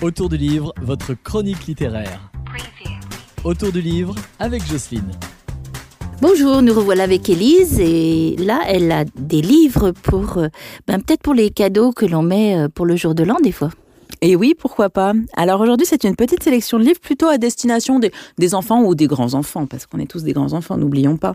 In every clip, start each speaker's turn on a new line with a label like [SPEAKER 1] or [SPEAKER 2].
[SPEAKER 1] Autour du livre, votre chronique littéraire. Autour du livre avec Jocelyne.
[SPEAKER 2] Bonjour, nous revoilà avec Élise et là, elle a des livres pour, euh, ben, peut-être pour les cadeaux que l'on met euh, pour le jour de l'an des fois.
[SPEAKER 3] Et oui, pourquoi pas. Alors aujourd'hui, c'est une petite sélection de livres plutôt à destination des, des enfants ou des grands-enfants, parce qu'on est tous des grands-enfants, n'oublions pas.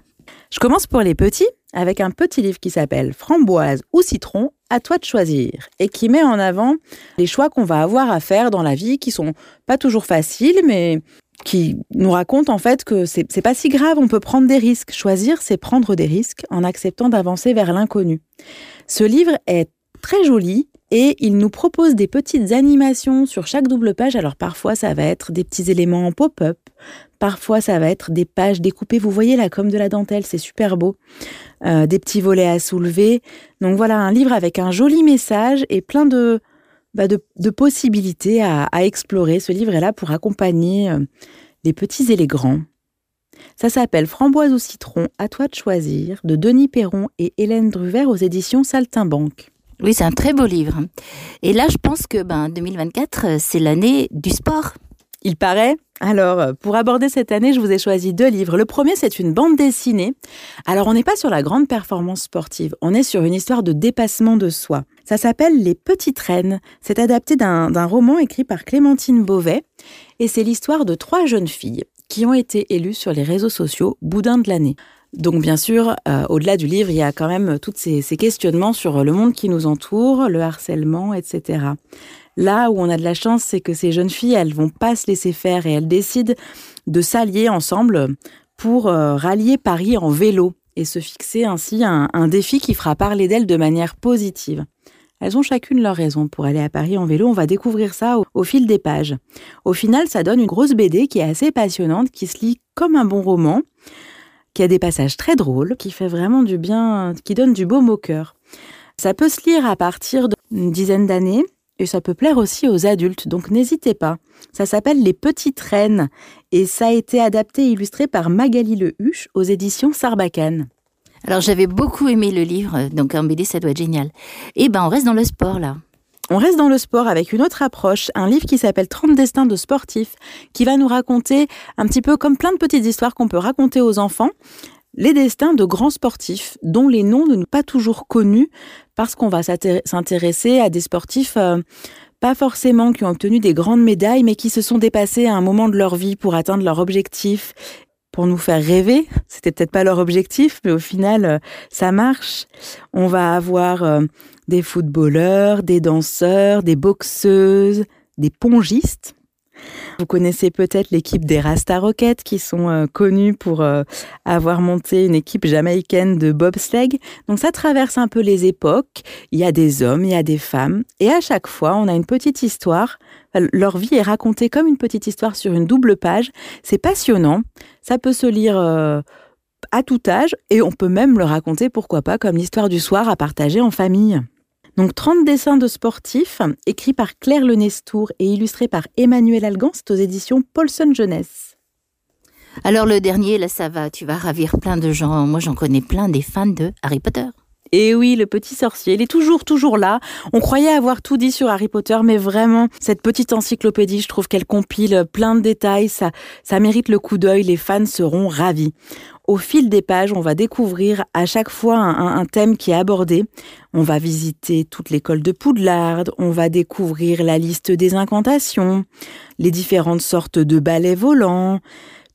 [SPEAKER 3] Je commence pour les petits avec un petit livre qui s'appelle Framboise ou citron, à toi de choisir, et qui met en avant les choix qu'on va avoir à faire dans la vie, qui sont pas toujours faciles, mais qui nous racontent en fait que c'est pas si grave, on peut prendre des risques. Choisir, c'est prendre des risques en acceptant d'avancer vers l'inconnu. Ce livre est très joli et il nous propose des petites animations sur chaque double page. Alors parfois ça va être des petits éléments en pop-up, parfois ça va être des pages découpées. Vous voyez là comme de la dentelle, c'est super beau. Euh, des petits volets à soulever. Donc voilà un livre avec un joli message et plein de bah, possibilités à, explorer. Ce livre est là pour accompagner euh, les petits et les grands. Ça s'appelle Framboise ou citron, à toi de choisir, de Denis Perron et Hélène Druver aux éditions Saltimbanque.
[SPEAKER 2] Oui, c'est un très beau livre. Et là, je pense que ben, 2024, euh, c'est l'année du sport.
[SPEAKER 3] Il paraît. Alors, euh, pour aborder cette année, je vous ai choisi deux livres. Le premier, c'est une bande dessinée. Alors, on n'est pas sur la grande performance sportive, on est sur une histoire de dépassement de soi. Ça s'appelle Les Petites Reines. C'est adapté d'un d'un roman écrit par Clémentine Beauvais. Et c'est l'histoire de trois jeunes filles qui ont été élues sur les réseaux sociaux boudin de l'année. Donc bien sûr, euh, au-delà du livre, il y a quand même tous ces, questionnements sur le monde qui nous entoure, le harcèlement, etc. Là où on a de la chance, c'est que ces jeunes filles, elles vont pas se laisser faire et elles décident de s'allier ensemble pour euh, rallier Paris en vélo et se fixer ainsi un, un défi qui fera parler d'elles de manière positive. Elles ont chacune leur raison pour aller à Paris en vélo. On va découvrir ça au, au fil des pages. Au final, ça donne une grosse BD qui est assez passionnante, qui se lit comme un bon roman, qui a des passages très drôles, qui fait vraiment du bien, qui donne du baume au cœur. Ça peut se lire à partir d'une dizaine d'années et ça peut plaire aussi aux adultes, donc n'hésitez pas. Ça s'appelle Les Petites Reines et ça a été adapté et illustré par Magali Le Huche aux éditions Sarbacane.
[SPEAKER 2] Alors, j'avais beaucoup aimé le livre, donc en BD, ça doit être génial. Et ben, on reste dans le sport, là.
[SPEAKER 3] On reste dans le sport avec une autre approche, un livre qui s'appelle 30 destins de sportifs, qui va nous raconter un petit peu comme plein de petites histoires qu'on peut raconter aux enfants, les destins de grands sportifs dont les noms ne sont pas toujours connus parce qu'on va s'intér- s'intéresser à des sportifs euh, pas forcément qui ont obtenu des grandes médailles, mais qui se sont dépassés à un moment de leur vie pour atteindre leur objectif, pour nous faire rêver. C'était peut-être pas leur objectif, mais au final, euh, ça marche. On va avoir euh, des footballeurs, des danseurs, des boxeuses, des pongistes. Vous connaissez peut-être l'équipe des Rasta Rockets qui sont euh, connus pour euh, avoir monté une équipe jamaïcaine de bobsleigh. Donc ça traverse un peu les époques. Il y a des hommes, il y a des femmes. Et à chaque fois, on a une petite histoire. Leur vie est racontée comme une petite histoire sur une double page. C'est passionnant. Ça peut se lire euh, à tout âge et on peut même le raconter, pourquoi pas, comme l'histoire du soir à partager en famille. Donc 30 dessins de sportifs, écrits par Claire Lenestour et illustrés par Emmanuel Algan, c'est aux éditions Paulson Jeunesse.
[SPEAKER 2] Alors, le dernier, là, ça va, tu vas ravir plein de gens. Moi, j'en connais plein des fans de Harry Potter.
[SPEAKER 3] Et oui, le petit sorcier, il est toujours, toujours là. On croyait avoir tout dit sur Harry Potter, mais vraiment, cette petite encyclopédie, je trouve qu'elle compile plein de détails, ça, ça mérite le coup d'œil, les fans seront ravis. Au fil des pages, on va découvrir à chaque fois un, thème qui est abordé. On va visiter toute l'école de Poudlard, on va découvrir la liste des incantations, les différentes sortes de balais volants,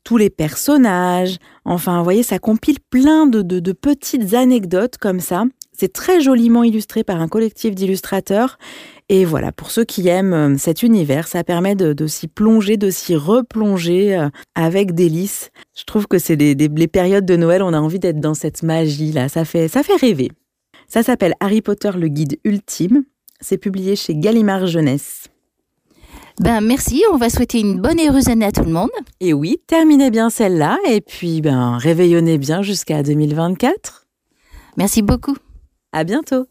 [SPEAKER 3] tous les personnages. Enfin, vous voyez, ça compile plein de- de petites anecdotes comme ça. C'est très joliment illustré par un collectif d'illustrateurs. Et voilà, pour ceux qui aiment euh, cet univers, ça permet de, de s'y plonger, de s'y replonger euh, avec délice. Je trouve que c'est des, des- les périodes de Noël, on a envie d'être dans cette magie-là. Ça fait, ça fait rêver. Ça s'appelle Harry Potter, le guide ultime. C'est publié chez Gallimard Jeunesse.
[SPEAKER 2] Ben, merci. On va souhaiter une bonne et heureuse année à tout le monde.
[SPEAKER 3] Et oui, terminez bien celle-là et puis ben réveillonnez bien jusqu'à 2024.
[SPEAKER 2] Merci beaucoup.
[SPEAKER 3] À bientôt.